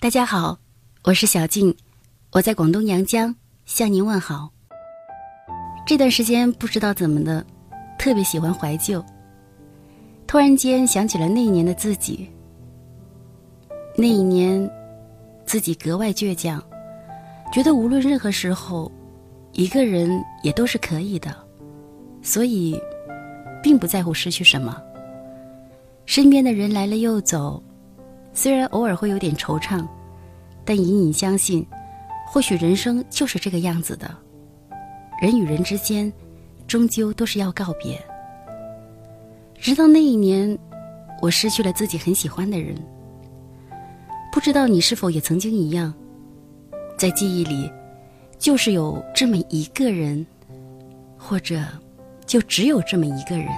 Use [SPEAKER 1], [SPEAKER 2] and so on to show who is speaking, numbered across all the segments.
[SPEAKER 1] 大家好，我是小静，我在广东阳江向您问好。这段时间不知道怎么的，特别喜欢怀旧。突然间想起了那一年的自己，那一年自己格外倔强，觉得无论任何时候，一个人也都是可以的，所以并不在乎失去什么。身边的人来了又走，虽然偶尔会有点惆怅，但隐隐相信，或许人生就是这个样子的。人与人之间，终究都是要告别。直到那一年，我失去了自己很喜欢的人。不知道你是否也曾经一样，在记忆里，就是有这么一个人，或者就只有这么一个人。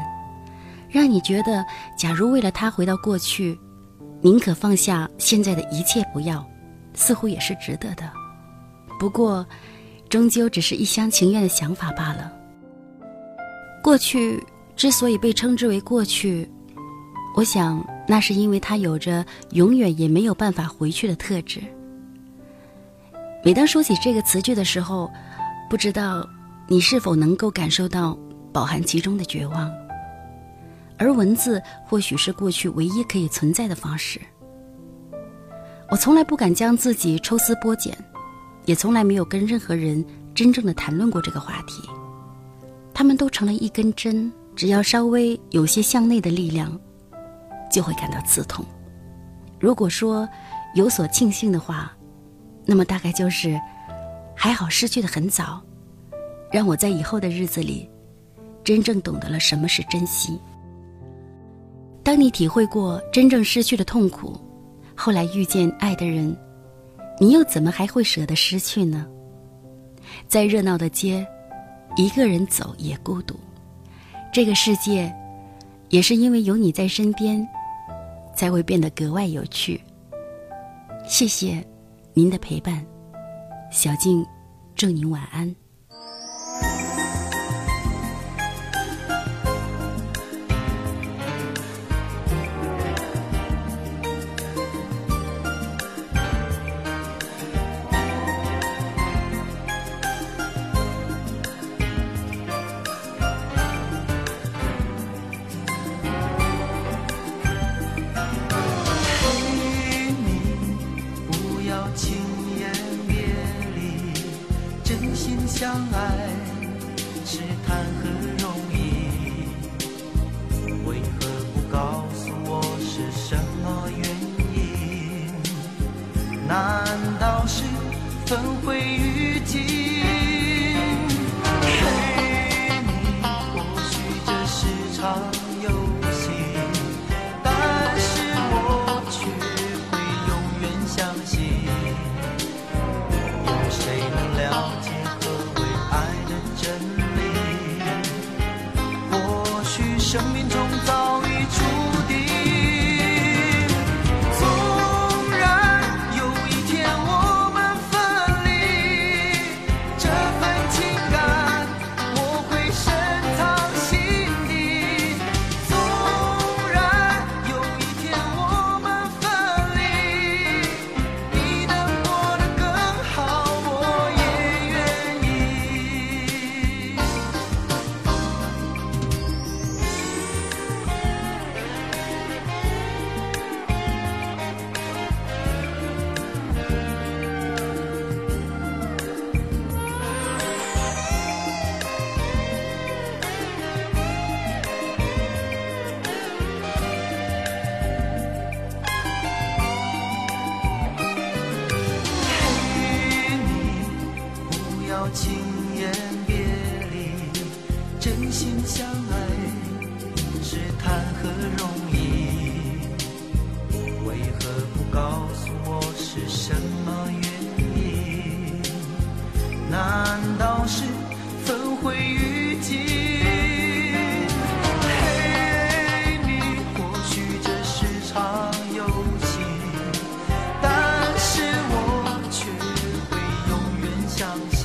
[SPEAKER 1] 让你觉得，假如为了他回到过去，宁可放下现在的一切不要，似乎也是值得的。不过，终究只是一厢情愿的想法罢了。过去之所以被称之为过去，我想那是因为它有着永远也没有办法回去的特质。每当说起这个词句的时候，不知道你是否能够感受到饱含其中的绝望。而文字或许是过去唯一可以存在的方式。我从来不敢将自己抽丝剥茧，也从来没有跟任何人真正的谈论过这个话题。他们都成了一根针，只要稍微有些向内的力量，就会感到刺痛。如果说有所庆幸的话，那么大概就是还好失去的很早，让我在以后的日子里真正懂得了什么是珍惜。当你体会过真正失去的痛苦，后来遇见爱的人，你又怎么还会舍得失去呢？在热闹的街，一个人走也孤独。这个世界，也是因为有你在身边，才会变得格外有趣。谢谢您的陪伴，小静，祝您晚安。
[SPEAKER 2] 相爱是谈何容易？为何不告诉我是什么原因？难道是分会雨季？生命中早已注可容易，为何不告诉我是什么原因？难道是分灰雨季？嘿，你，或许这是场游戏，但是我却会永远相信。